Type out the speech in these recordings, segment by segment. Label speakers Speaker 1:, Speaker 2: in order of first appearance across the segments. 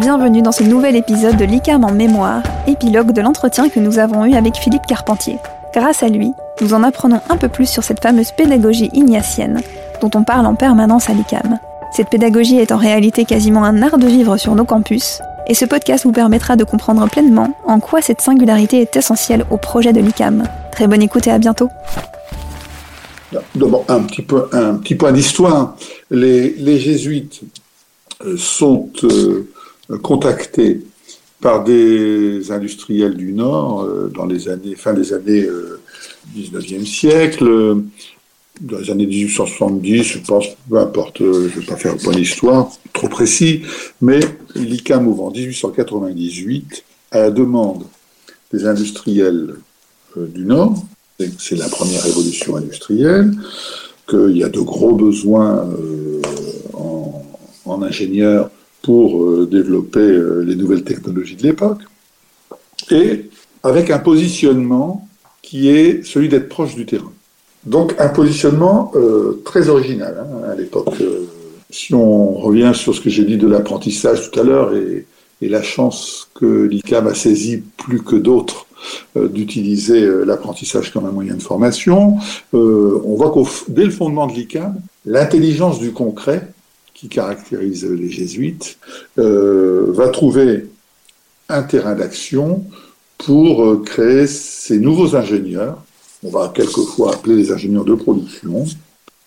Speaker 1: Bienvenue dans ce nouvel épisode de l'ICAM en mémoire, épilogue de l'entretien que nous avons eu avec Philippe Carpentier. Grâce à lui, nous en apprenons un peu plus sur cette fameuse pédagogie ignatienne dont on parle en permanence à l'ICAM. Cette pédagogie est en réalité quasiment un art de vivre sur nos campus, et ce podcast vous permettra de comprendre pleinement en quoi cette singularité est essentielle au projet de l'ICAM. Très bonne écoute et à bientôt.
Speaker 2: D'abord, un petit, peu, un petit point d'histoire. Les, jésuites euh, sont euh, contactés par des industriels du Nord euh, dans les années, fin des années 19e siècle, dans les années 1870, je pense, peu importe, je ne vais pas faire un point d'histoire trop précis, mais l'ICAM ouvre en 1898 à la demande des industriels du Nord, c'est la première révolution industrielle, qu'il y a de gros besoins en ingénieurs pour euh, développer euh, les nouvelles technologies de l'époque, et avec un positionnement qui est celui d'être proche du terrain. Donc un positionnement euh, très original hein, à l'époque. si on revient sur ce que j'ai dit de l'apprentissage tout à l'heure et, la chance que l'ICAM a saisi plus que d'autres d'utiliser l'apprentissage comme un moyen de formation, on voit qu'au dès le fondement de l'ICAM, l'intelligence du concret qui caractérise les jésuites, euh, va trouver un terrain d'action pour euh, créer ces nouveaux ingénieurs, on va quelquefois appeler les ingénieurs de production,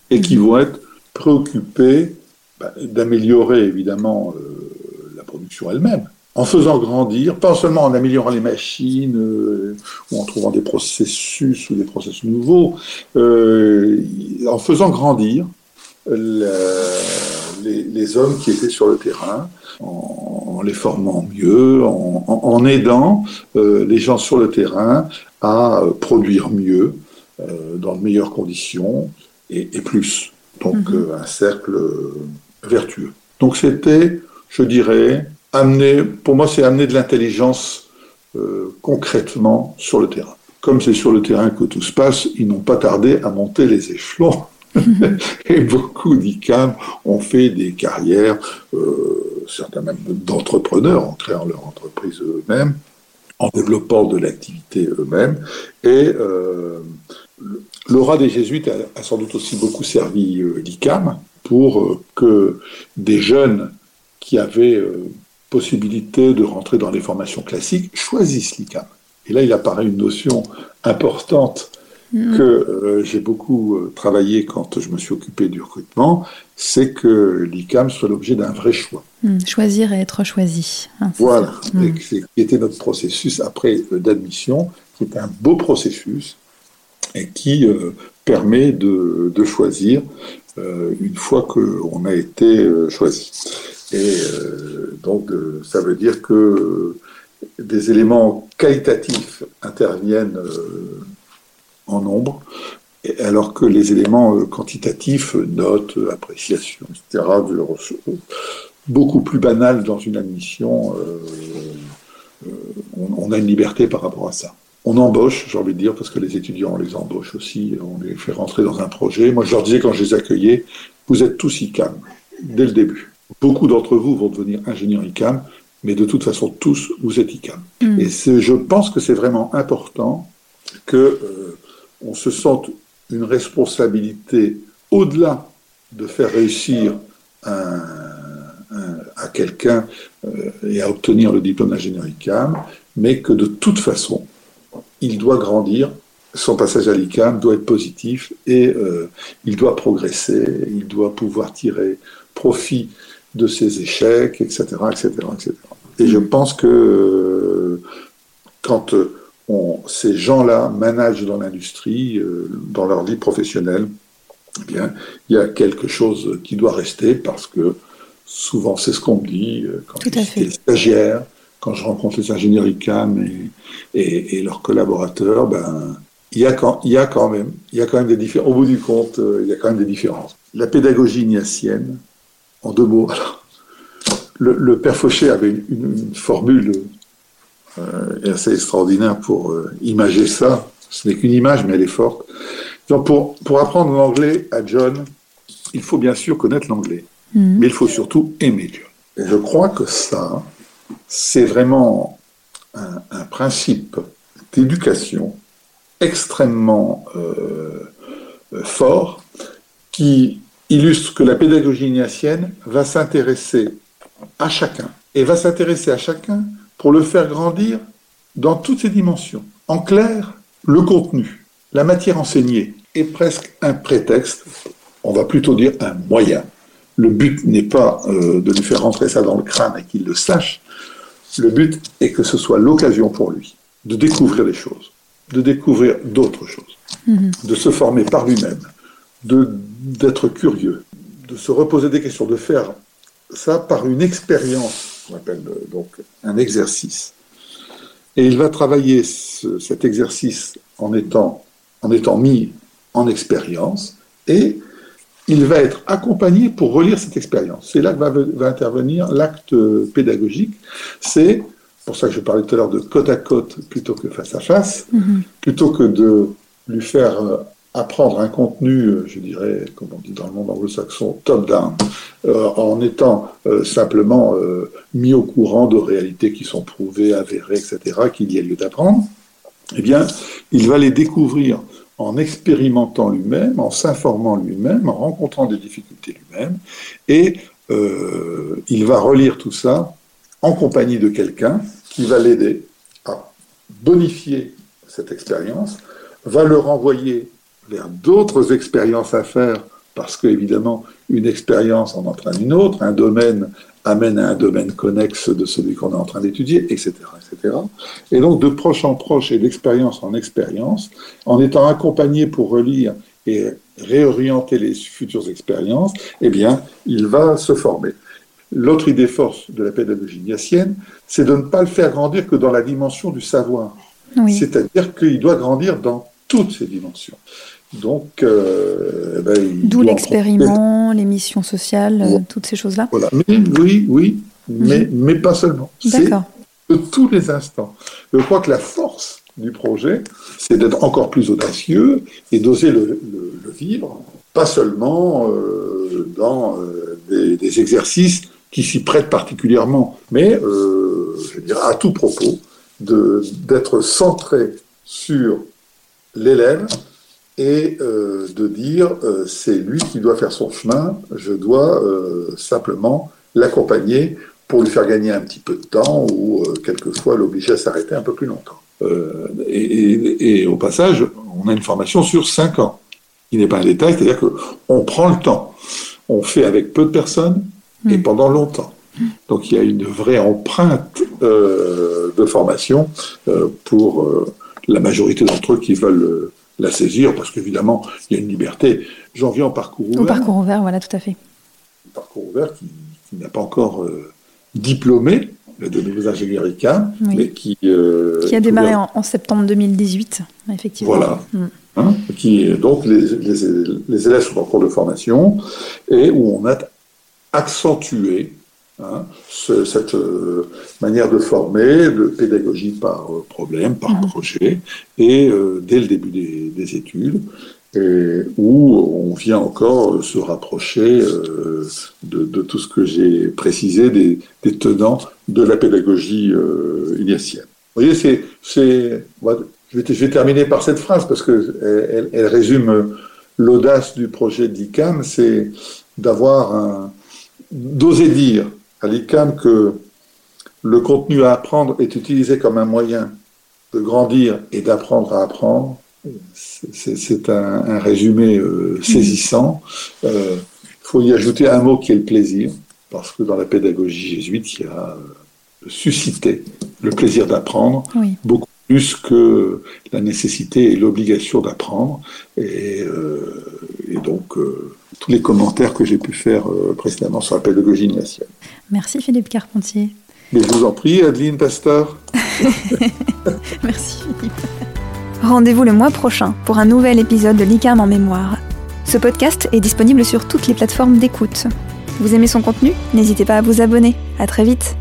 Speaker 2: et qui vont être préoccupés bah, d'améliorer évidemment euh, la production elle-même, en faisant grandir, pas seulement en améliorant les machines ou en trouvant des processus ou des processus nouveaux, en faisant grandir les, hommes qui étaient sur le terrain, en, les formant mieux, en, aidant euh, les gens sur le terrain à euh, produire mieux, euh, dans de meilleures conditions et, plus. Donc mhm. un cercle vertueux. Donc c'était, je dirais, amener, pour moi c'est amener de l'intelligence concrètement sur le terrain. Comme c'est sur le terrain que tout se passe, ils n'ont pas tardé à monter les échelons et beaucoup d'ICAM ont fait des carrières, euh, certains même d'entrepreneurs, en créant leur entreprise eux-mêmes, en développant de l'activité eux-mêmes. Et euh, l'aura des jésuites a, sans doute aussi beaucoup servi euh, l'ICAM pour que des jeunes qui avaient possibilité de rentrer dans les formations classiques choisissent l'ICAM. Et là, il apparaît une notion importante Mm. que euh, j'ai beaucoup euh, travaillé quand je me suis occupé du recrutement, c'est que l'ICAM soit l'objet d'un vrai choix.
Speaker 1: Mm. Choisir et être choisi.
Speaker 2: Hein, voilà, mm. qui était notre processus après euh, d'admission, qui est un beau processus et qui permet de, de choisir une fois qu'on a été choisi. Et donc, ça veut dire que des éléments qualitatifs interviennent en nombre, alors que les éléments euh, quantitatifs, notes, appréciations, etc., beaucoup plus banal dans une admission, euh, euh, on, a une liberté par rapport à ça. On embauche, j'ai envie de dire, parce que les étudiants, on les embauche aussi, on les fait rentrer dans un projet. Moi, je leur disais quand je les accueillais, vous êtes tous ICAM, dès le début. Beaucoup d'entre vous vont devenir ingénieurs ICAM, mais de toute façon, tous, vous êtes ICAM. Mm. Et je pense que c'est vraiment important que on se sente une responsabilité au-delà de faire réussir à quelqu'un euh, et à obtenir le diplôme d'ingénieur ICAM, mais que de toute façon, il doit grandir, son passage à l'ICAM doit être positif et euh, il doit progresser, il doit pouvoir tirer profit de ses échecs, etc. etc., etc. Et je pense que euh, quand ces gens-là managent dans l'industrie, euh, dans leur vie professionnelle, eh bien, il y a quelque chose qui doit rester parce que souvent c'est ce qu'on me dit euh, quand je suis les stagiaires, quand je rencontre les ingénieurs ICAM et, et, leurs collaborateurs, ben, il y, a quand, il y a quand même, il y a quand même des différences. Au bout du compte, euh, il y a quand même des différences. La pédagogie ignatienne, en deux mots, alors, le, le père Fauché avait une, une formule est assez extraordinaire pour euh, imager ça. Ce n'est qu'une image, mais elle est forte. Donc pour, pour apprendre l'anglais à John, il faut bien sûr connaître l'anglais, mhm. mais il faut surtout aimer John. Et je crois que ça, c'est vraiment un, principe d'éducation extrêmement euh, fort qui illustre que la pédagogie ignatienne va s'intéresser à chacun et va s'intéresser à chacun pour le faire grandir dans toutes ses dimensions. En clair, le contenu, la matière enseignée est presque un prétexte, on va plutôt dire un moyen. Le but n'est pas euh, de lui faire rentrer ça dans le crâne et qu'il le sache, le but est que ce soit l'occasion pour lui de découvrir les choses, de découvrir d'autres choses, mhm. de se former par lui-même, d'être curieux, de se reposer des questions, de faire ça par une expérience, qu'on appelle euh, donc un exercice. Et il va travailler cet exercice en étant, en étant mis en expérience et il va être accompagné pour relire cette expérience. C'est là que va, intervenir l'acte pédagogique. C'est pour ça que je parlais tout à l'heure de côte à côte plutôt que face à face, mm-hmm. plutôt que de lui faire euh, apprendre un contenu, euh, je dirais, comme on dit dans le monde anglo-saxon, top-down, euh, en étant euh, simplement mis au courant de réalités qui sont prouvées, avérées, etc., qu'il y a lieu d'apprendre, eh bien, il va les découvrir en expérimentant lui-même, en s'informant lui-même, en rencontrant des difficultés lui-même, et il va relire tout ça en compagnie de quelqu'un qui va l'aider à bonifier cette expérience, va le renvoyer vers d'autres expériences à faire, parce que évidemment, une expérience en entraîne une autre, un domaine amène à un domaine connexe de celui qu'on est en train d'étudier, etc., etc. Et donc, de proche en proche et d'expérience en expérience, en étant accompagné pour relire et réorienter les futures expériences, eh bien, il va se former. L'autre idée force de la pédagogie ignatienne, c'est de ne pas le faire grandir que dans la dimension du savoir. C'est-à-dire qu'il doit grandir dans toutes ces dimensions. Donc, euh,
Speaker 1: eh ben, d'où l'expériment, les missions sociales, euh, toutes ces choses-là.
Speaker 2: Voilà. Mais, oui, oui, mais, mhm. mais pas seulement. D'accord. De tous les instants. Je crois que la force du projet, c'est d'être encore plus audacieux et d'oser le, vivre, pas seulement euh, dans des, des, exercices qui s'y prêtent particulièrement, mais je veux dire, à tout propos, d'être centré sur l'élève et euh, de dire euh, c'est lui qui doit faire son chemin, je dois euh, simplement l'accompagner pour lui faire gagner un petit peu de temps ou quelquefois l'obliger à s'arrêter un peu plus longtemps. Et, et, au passage, on a une formation sur 5 ans, qui n'est pas un détail, c'est-à-dire qu'on prend le temps, on fait avec peu de personnes et hmm. pendant longtemps. Donc il y a une vraie empreinte de formation pour la majorité d'entre eux qui veulent la saisir, parce qu'évidemment, il y a une liberté. J'en viens au parcours ouvert. Au
Speaker 1: parcours ouvert, voilà, tout à fait.
Speaker 2: parcours ouvert qui, n'a pas encore euh, diplômé de nouveaux ingénieurs ICAM, mais qui...
Speaker 1: Euh, qui a démarré en, septembre 2018, effectivement.
Speaker 2: Voilà. Mm. Hein, qui, donc, les, les, élèves sont en cours de formation et où on a accentué Hein, cette euh, manière de former, de pédagogie par euh, problème, par mhm. projet, et euh, dès le début des, études, et où on vient encore se rapprocher de, tout ce que j'ai précisé des, tenants de la pédagogie ignatienne. Vous voyez, c'est, c'est, je, vais, terminer par cette phrase parce que elle, résume l'audace du projet d'ICAM, c'est d'avoir un, d'oser dire à l'ICAM que le contenu à apprendre est utilisé comme un moyen de grandir et d'apprendre à apprendre, c'est un, résumé euh, saisissant. Il euh, faut y ajouter un mot qui est le plaisir, parce que dans la pédagogie jésuite, il y a euh, suscité le plaisir d'apprendre, beaucoup plus que la nécessité et l'obligation d'apprendre. Et, et, donc, tous les commentaires que j'ai pu faire précédemment sur la pédagogie nationale.
Speaker 1: Merci Philippe Carpentier.
Speaker 2: Mais je vous en prie, Adeline Pasteur.
Speaker 1: Merci Philippe. Rendez-vous le mois prochain pour un nouvel épisode de l'ICAM en mémoire. Ce podcast est disponible sur toutes les plateformes d'écoute. Vous aimez son contenu? N'hésitez pas à vous abonner. À très vite.